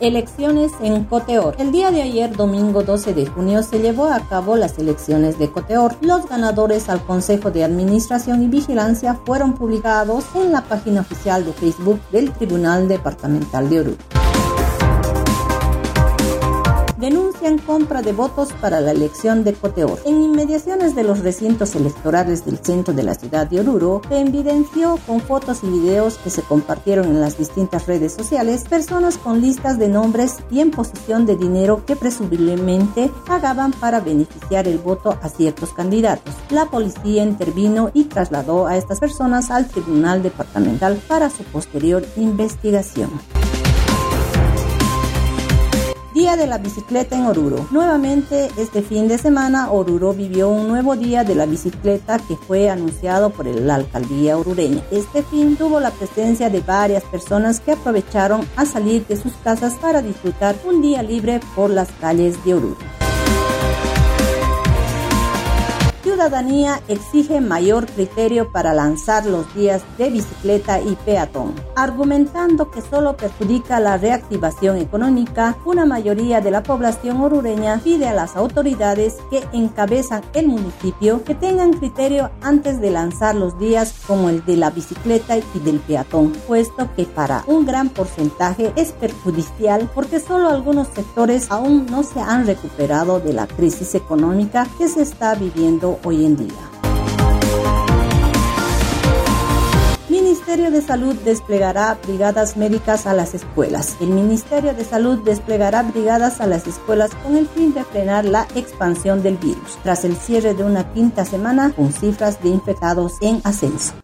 Elecciones en Coteor. El día de ayer, domingo 12 de junio, se llevó a cabo las elecciones de Coteor. Los ganadores al Consejo de Administración y Vigilancia fueron publicados en la página oficial de Facebook del Tribunal Departamental de Oruro denuncian compra de votos para la elección de Coteor. En inmediaciones de los recintos electorales del centro de la ciudad de Oruro, se evidenció con fotos y videos que se compartieron en las distintas redes sociales personas con listas de nombres y en posición de dinero que presumiblemente pagaban para beneficiar el voto a ciertos candidatos. La policía intervino y trasladó a estas personas al Tribunal Departamental para su posterior investigación. Día de la bicicleta en Oruro. Nuevamente este fin de semana Oruro vivió un nuevo día de la bicicleta que fue anunciado por la alcaldía orureña. Este fin tuvo la presencia de varias personas que aprovecharon a salir de sus casas para disfrutar un día libre por las calles de Oruro. Ciudadanía exige mayor criterio para lanzar los días de bicicleta y peatón. Argumentando que solo perjudica la reactivación económica, una mayoría de la población orureña pide a las autoridades que encabezan el municipio que tengan criterio antes de lanzar los días como el de la bicicleta y del peatón, puesto que para un gran porcentaje es perjudicial porque solo algunos sectores aún no se han recuperado de la crisis económica que se está viviendo hoy en día. Ministerio de Salud desplegará brigadas médicas a las escuelas. El Ministerio de Salud desplegará brigadas a las escuelas con el fin de frenar la expansión del virus, tras el cierre de una quinta semana con cifras de infectados en ascenso.